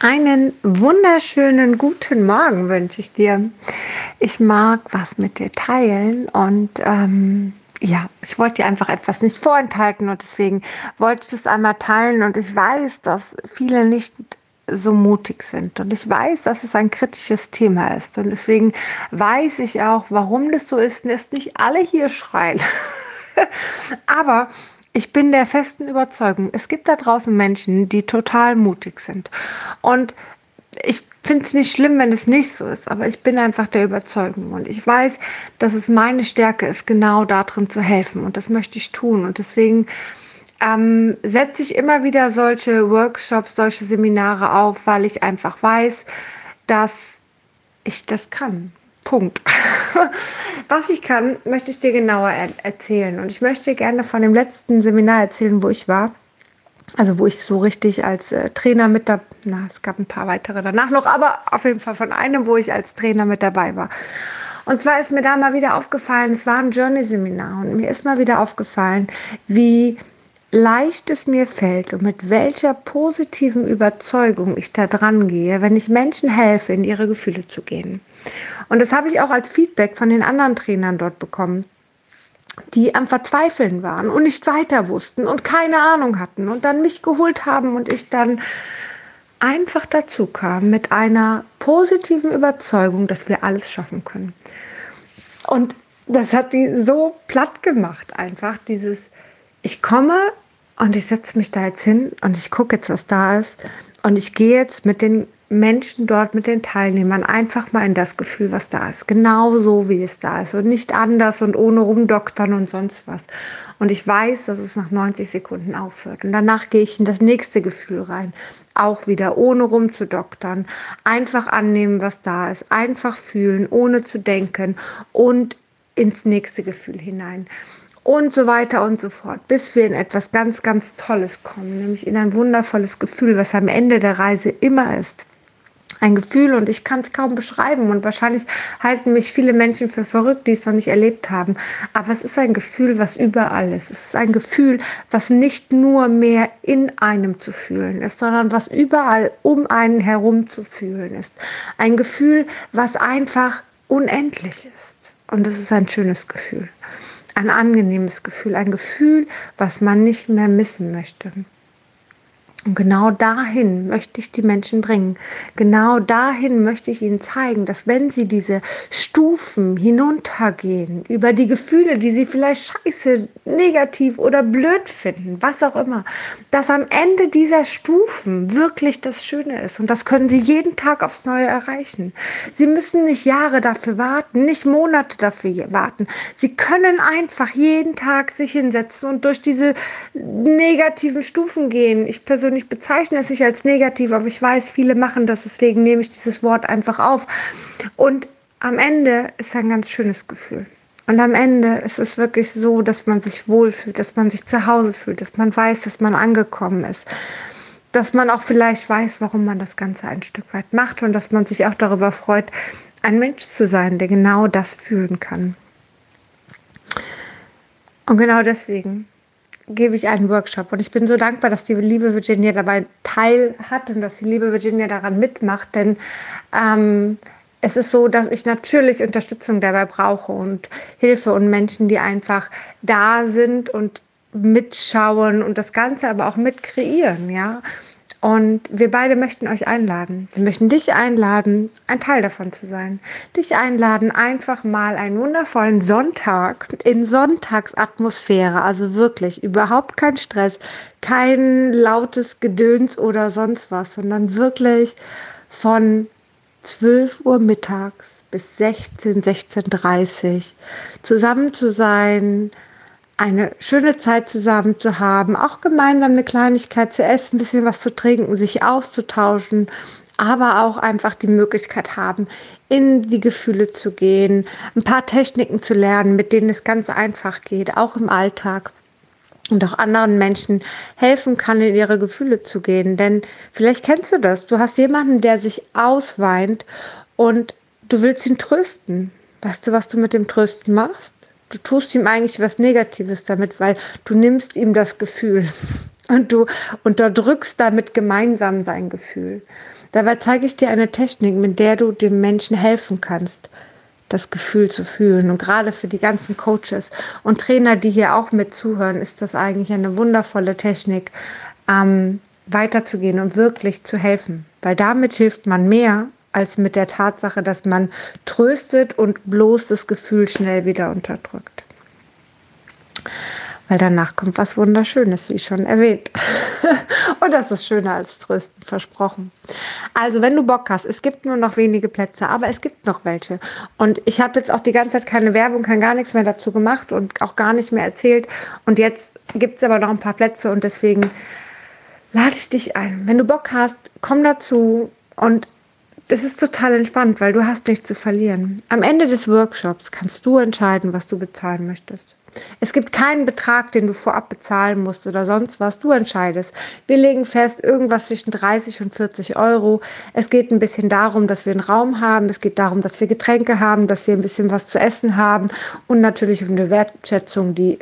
Einen wunderschönen guten Morgen wünsche ich dir. Ich mag was mit dir teilen und ähm, ja, ich wollte dir einfach etwas nicht vorenthalten und deswegen wollte ich das einmal teilen und ich weiß, dass viele nicht so mutig sind und ich weiß, dass es ein kritisches Thema ist und deswegen weiß ich auch, warum das so ist es nicht alle hier schreien. Aber ich bin der festen Überzeugung, es gibt da draußen Menschen, die total mutig sind. Und ich finde es nicht schlimm, wenn es nicht so ist, aber ich bin einfach der Überzeugung und ich weiß, dass es meine Stärke ist, genau darin zu helfen und das möchte ich tun und deswegen ähm, setze ich immer wieder solche Workshops, solche Seminare auf, weil ich einfach weiß, dass ich das kann. Punkt. Was ich kann, möchte ich dir genauer er erzählen. Und ich möchte gerne von dem letzten Seminar erzählen, wo ich war. Also wo ich so richtig als äh, Trainer mit da, na, es gab ein paar weitere danach noch, aber auf jeden Fall von einem, wo ich als Trainer mit dabei war. Und zwar ist mir da mal wieder aufgefallen, es war ein Journey-Seminar und mir ist mal wieder aufgefallen, wie leicht es mir fällt und mit welcher positiven Überzeugung ich da dran gehe, wenn ich Menschen helfe, in ihre Gefühle zu gehen. Und das habe ich auch als Feedback von den anderen Trainern dort bekommen, die am Verzweifeln waren und nicht weiter wussten und keine Ahnung hatten und dann mich geholt haben und ich dann einfach dazu kam mit einer positiven Überzeugung, dass wir alles schaffen können. Und das hat die so platt gemacht, einfach dieses, ich komme und ich setze mich da jetzt hin und ich gucke jetzt, was da ist und ich gehe jetzt mit den Menschen dort mit den Teilnehmern einfach mal in das Gefühl, was da ist. Genau so, wie es da ist und nicht anders und ohne rumdoktern und sonst was. Und ich weiß, dass es nach 90 Sekunden aufhört. Und danach gehe ich in das nächste Gefühl rein. Auch wieder, ohne rumzudoktern. Einfach annehmen, was da ist. Einfach fühlen, ohne zu denken und ins nächste Gefühl hinein und so weiter und so fort, bis wir in etwas ganz, ganz Tolles kommen, nämlich in ein wundervolles Gefühl, was am Ende der Reise immer ist ein Gefühl und ich kann es kaum beschreiben und wahrscheinlich halten mich viele Menschen für verrückt, die es noch nicht erlebt haben. Aber es ist ein Gefühl, was überall ist. Es ist ein Gefühl, was nicht nur mehr in einem zu fühlen ist, sondern was überall um einen herum zu fühlen ist. Ein Gefühl, was einfach unendlich ist. Und es ist ein schönes Gefühl. Ein angenehmes Gefühl, ein Gefühl, was man nicht mehr missen möchte. Und genau dahin möchte ich die Menschen bringen. Genau dahin möchte ich ihnen zeigen, dass wenn sie diese Stufen hinuntergehen, über die Gefühle, die sie vielleicht scheiße, negativ oder blöd finden, was auch immer, dass am Ende dieser Stufen wirklich das Schöne ist. Und das können sie jeden Tag aufs Neue erreichen. Sie müssen nicht Jahre dafür warten, nicht Monate dafür warten. Sie können einfach jeden Tag sich hinsetzen und durch diese negativen Stufen gehen. Ich persönlich persönlich bezeichne es nicht als negativ, aber ich weiß, viele machen das, deswegen nehme ich dieses Wort einfach auf. Und am Ende ist ein ganz schönes Gefühl. Und am Ende ist es wirklich so, dass man sich wohlfühlt, dass man sich zu Hause fühlt, dass man weiß, dass man angekommen ist. Dass man auch vielleicht weiß, warum man das Ganze ein Stück weit macht und dass man sich auch darüber freut, ein Mensch zu sein, der genau das fühlen kann. Und genau deswegen gebe ich einen Workshop. Und ich bin so dankbar, dass die liebe Virginia dabei teil hat und dass die liebe Virginia daran mitmacht, denn ähm, es ist so, dass ich natürlich Unterstützung dabei brauche und Hilfe und Menschen, die einfach da sind und mitschauen und das Ganze aber auch mit kreieren, ja. Und wir beide möchten euch einladen. Wir möchten dich einladen, ein Teil davon zu sein. Dich einladen, einfach mal einen wundervollen Sonntag in Sonntagsatmosphäre, also wirklich überhaupt kein Stress, kein lautes Gedöns oder sonst was, sondern wirklich von 12 Uhr mittags bis 16, 16.30 zusammen zu sein, eine schöne Zeit zusammen zu haben, auch gemeinsam eine Kleinigkeit zu essen, ein bisschen was zu trinken, sich auszutauschen, aber auch einfach die Möglichkeit haben, in die Gefühle zu gehen, ein paar Techniken zu lernen, mit denen es ganz einfach geht, auch im Alltag und auch anderen Menschen helfen kann, in ihre Gefühle zu gehen. Denn vielleicht kennst du das. Du hast jemanden, der sich ausweint und du willst ihn trösten. Weißt du, was du mit dem Trösten machst? Du tust ihm eigentlich was Negatives damit, weil du nimmst ihm das Gefühl. und du unterdrückst damit gemeinsam sein Gefühl. Dabei zeige ich dir eine Technik, mit der du dem Menschen helfen kannst, das Gefühl zu fühlen. Und gerade für die ganzen Coaches und Trainer, die hier auch mit zuhören, ist das eigentlich eine wundervolle Technik, ähm, weiterzugehen und wirklich zu helfen. Weil damit hilft man mehr als mit der Tatsache, dass man tröstet und bloß das Gefühl schnell wieder unterdrückt weil danach kommt was Wunderschönes, wie schon erwähnt. und das ist schöner als Trösten, versprochen. Also, wenn du Bock hast, es gibt nur noch wenige Plätze, aber es gibt noch welche. Und ich habe jetzt auch die ganze Zeit keine Werbung, kein gar nichts mehr dazu gemacht und auch gar nicht mehr erzählt. Und jetzt gibt es aber noch ein paar Plätze und deswegen lade ich dich ein. Wenn du Bock hast, komm dazu und das ist total entspannt, weil du hast nichts zu verlieren. Am Ende des Workshops kannst du entscheiden, was du bezahlen möchtest. Es gibt keinen Betrag, den du vorab bezahlen musst oder sonst was. Du entscheidest. Wir legen fest, irgendwas zwischen 30 und 40 Euro. Es geht ein bisschen darum, dass wir einen Raum haben. Es geht darum, dass wir Getränke haben, dass wir ein bisschen was zu essen haben und natürlich um eine Wertschätzung, die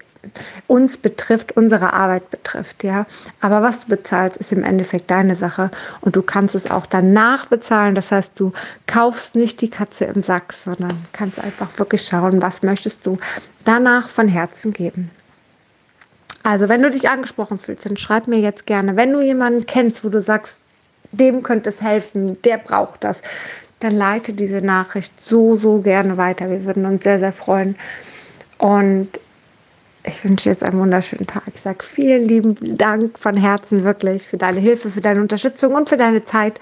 uns betrifft, unsere Arbeit betrifft, ja. Aber was du bezahlst, ist im Endeffekt deine Sache und du kannst es auch danach bezahlen. Das heißt, du kaufst nicht die Katze im Sack, sondern kannst einfach wirklich schauen, was möchtest du danach von Herzen geben. Also, wenn du dich angesprochen fühlst, dann schreib mir jetzt gerne. Wenn du jemanden kennst, wo du sagst, dem könnte es helfen, der braucht das, dann leite diese Nachricht so, so gerne weiter. Wir würden uns sehr, sehr freuen. Und ich wünsche jetzt einen wunderschönen Tag. Ich sage vielen lieben Dank von Herzen wirklich für deine Hilfe, für deine Unterstützung und für deine Zeit.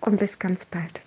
Und bis ganz bald.